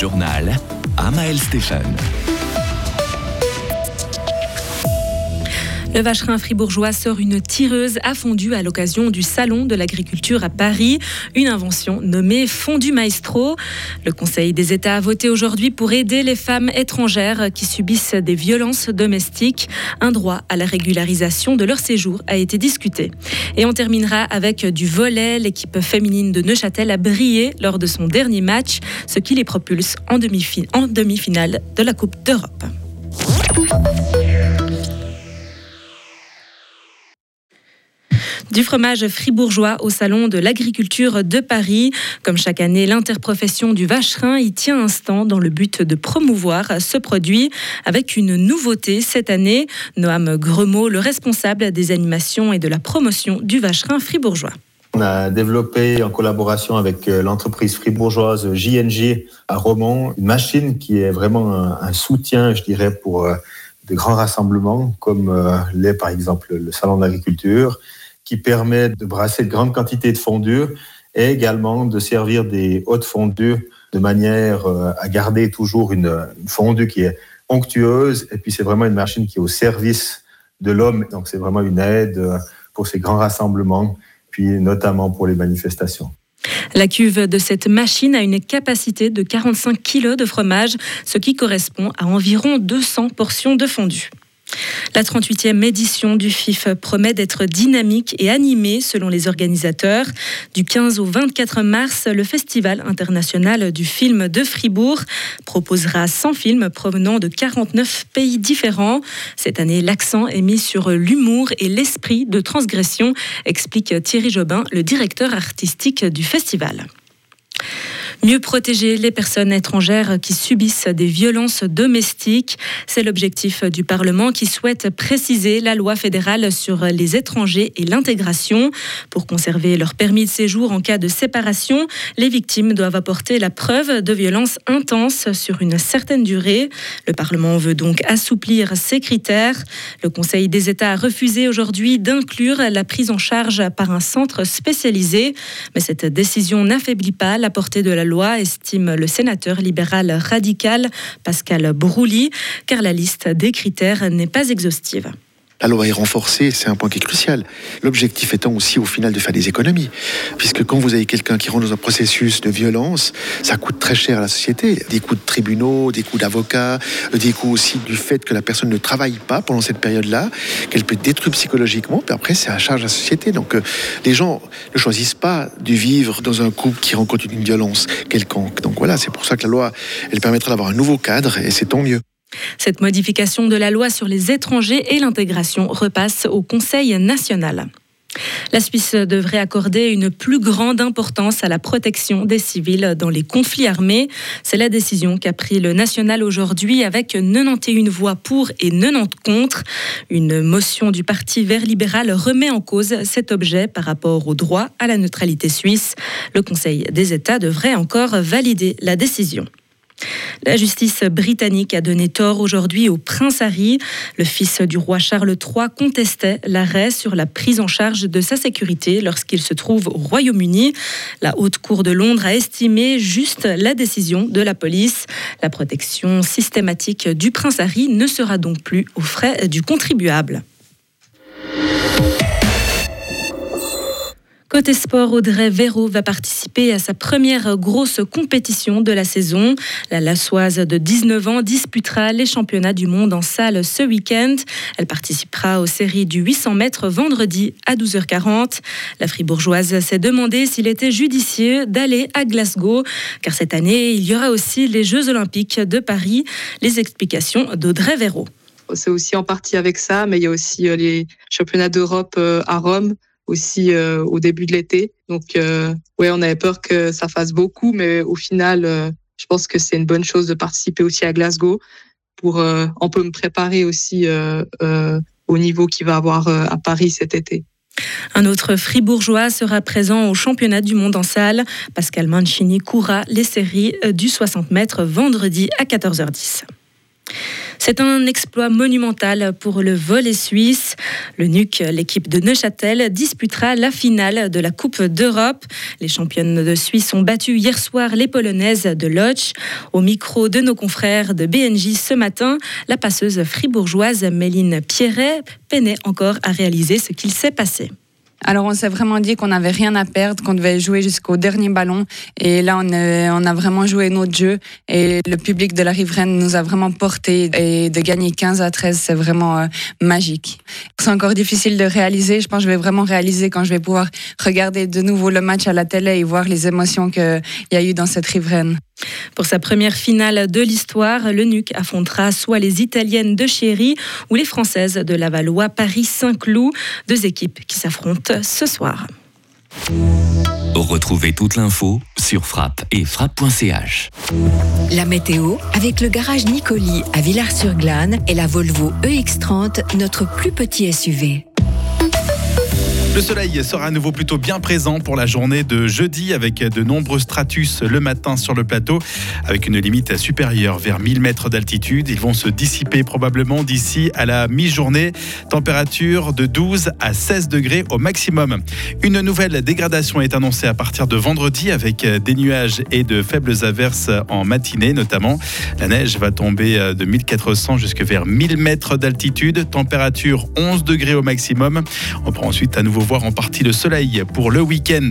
journal, Amaël Stéphane. Le vacherin fribourgeois sort une tireuse à fondu à l'occasion du Salon de l'agriculture à Paris, une invention nommée Fondu Maestro. Le Conseil des États a voté aujourd'hui pour aider les femmes étrangères qui subissent des violences domestiques. Un droit à la régularisation de leur séjour a été discuté. Et on terminera avec du volet. L'équipe féminine de Neuchâtel a brillé lors de son dernier match, ce qui les propulse en demi-finale de la Coupe d'Europe. Du fromage fribourgeois au Salon de l'agriculture de Paris. Comme chaque année, l'interprofession du vacherin y tient un stand dans le but de promouvoir ce produit avec une nouveauté cette année. Noam Gremaud, le responsable des animations et de la promotion du vacherin fribourgeois. On a développé en collaboration avec euh, l'entreprise fribourgeoise JNG à Romont une machine qui est vraiment un, soutien, je dirais, pour euh, de grands rassemblements comme euh, l'est par exemple le salon d'agriculture qui permet de brasser de grandes quantités de fondue et également de servir des hautes fondues de manière euh, à garder toujours une, fondue qui est onctueuse. Et puis c'est vraiment une machine qui est au service de l'homme. Donc c'est vraiment une aide euh, pour ces grands rassemblements, puis notamment pour les manifestations. La cuve de cette machine a une capacité de 45 kg de fromage, ce qui correspond à environ 200 portions de fondue. La 38e édition du FIF promet d'être dynamique et animée selon les organisateurs. Du 15 au 24 mars, le Festival international du film de Fribourg proposera 100 films provenant de 49 pays différents. Cette année, l'accent est mis sur l'humour et l'esprit de transgression, explique Thierry Jobin, le directeur artistique du festival. Mieux protéger les personnes étrangères qui subissent des violences domestiques, c'est l'objectif du Parlement qui souhaite préciser la loi fédérale sur les étrangers et l'intégration. Pour conserver leur permis de séjour en cas de séparation, les victimes doivent apporter la preuve de violences intenses sur une certaine durée. Le Parlement veut donc assouplir ces critères. Le Conseil des États a refusé aujourd'hui d'inclure la prise en charge par un centre spécialisé, mais cette décision n'affaiblit pas la portée de la loi estime le sénateur libéral radical Pascal Brouly, car la liste des critères n'est pas exhaustive. La loi est renforcée, c'est un point qui est crucial. L'objectif étant aussi au final de faire des économies. Puisque quand vous avez quelqu'un qui rentre dans un processus de violence, ça coûte très cher à la société. Des coûts de tribunaux, des coûts d'avocats, des coûts aussi du fait que la personne ne travaille pas pendant cette période-là, qu'elle peut être détruite psychologiquement, puis après c'est à charge de la société. Donc euh, les gens ne choisissent pas de vivre dans un couple qui rencontre une violence quelconque. Donc voilà, c'est pour ça que la loi, elle permettra d'avoir un nouveau cadre et c'est tant mieux. Cette modification de la loi sur les étrangers et l'intégration repasse au Conseil national. La Suisse devrait accorder une plus grande importance à la protection des civils dans les conflits armés. C'est la décision qu'a pris le national aujourd'hui avec 91 voix pour et 90 contre. Une motion du Parti vert libéral remet en cause cet objet par rapport au droit à la neutralité suisse. Le Conseil des États devrait encore valider la décision. La justice britannique a donné tort aujourd'hui au prince Harry. Le fils du roi Charles III contestait l'arrêt sur la prise en charge de sa sécurité lorsqu'il se trouve au Royaume-Uni. La Haute Cour de Londres a estimé juste la décision de la police. La protection systématique du prince Harry ne sera donc plus aux frais du contribuable. Côté sport, Audrey Véro va participer à sa première grosse compétition de la saison. La Lassoise de 19 ans disputera les championnats du monde en salle ce week-end. Elle participera aux séries du 800 mètres vendredi à 12h40. La fribourgeoise s'est demandé s'il était judicieux d'aller à Glasgow, car cette année, il y aura aussi les Jeux olympiques de Paris. Les explications d'Audrey Véro. C'est aussi en partie avec ça, mais il y a aussi euh, les championnats d'Europe euh, à Rome aussi euh, au début de l'été. Donc, euh, ouais, on avait peur que ça fasse beaucoup, mais au final, euh, je pense que c'est une bonne chose de participer aussi à Glasgow. Pour, on peut me préparer aussi au niveau qu'il va avoir à Paris cet été. Un autre fribourgeois sera présent au championnat du monde en salle. Pascal Mancini courra les séries du 60 mètres vendredi à 14h10. C'est un exploit monumental pour le volet suisse. Le NUC, l'équipe de Neuchâtel, disputera la finale de la Coupe d'Europe. Les championnes de Suisse ont battu hier soir les Polonaises de Lodz. Au micro de nos confrères de BNJ ce matin, la passeuse fribourgeoise Méline Pierret peinait encore à réaliser ce qu'il s'est passé. Alors on s'est vraiment dit qu'on n'avait rien à perdre, qu'on devait jouer jusqu'au dernier ballon. Et là, on, on, a vraiment joué notre jeu. Et le public de la riveraine nous a vraiment porté. Et de gagner 15 à 13, c'est vraiment euh, magique. C'est encore difficile de réaliser. Je pense que je vais vraiment réaliser quand je vais pouvoir regarder de nouveau le match à la télé et voir les émotions qu'il y a eu dans cette riveraine. Pour sa première finale de l'histoire, le NUC affrontera soit les Italiennes de Chéry ou les Françaises de Lavallois Paris-Saint-Cloud, deux équipes qui s'affrontent ce soir. Retrouvez toute l'info sur frappe et frappe.ch. La météo avec le garage Nicoli à Villars-sur-Glane et la Volvo EX30, notre plus petit SUV. Le soleil sera à nouveau plutôt bien présent pour la journée de jeudi avec de nombreux stratus le matin sur le plateau avec une limite supérieure vers 1000 mètres d'altitude. Ils vont se dissiper probablement d'ici à la mi-journée. Température de 12 à 16 degrés au maximum. Une nouvelle dégradation est annoncée à partir de vendredi avec des nuages et de faibles averses en matinée notamment. La neige va tomber de 1400 jusque vers 1000 mètres d'altitude. Température 11 degrés au maximum. On prend ensuite à nouveau voir en partie le soleil pour le week-end.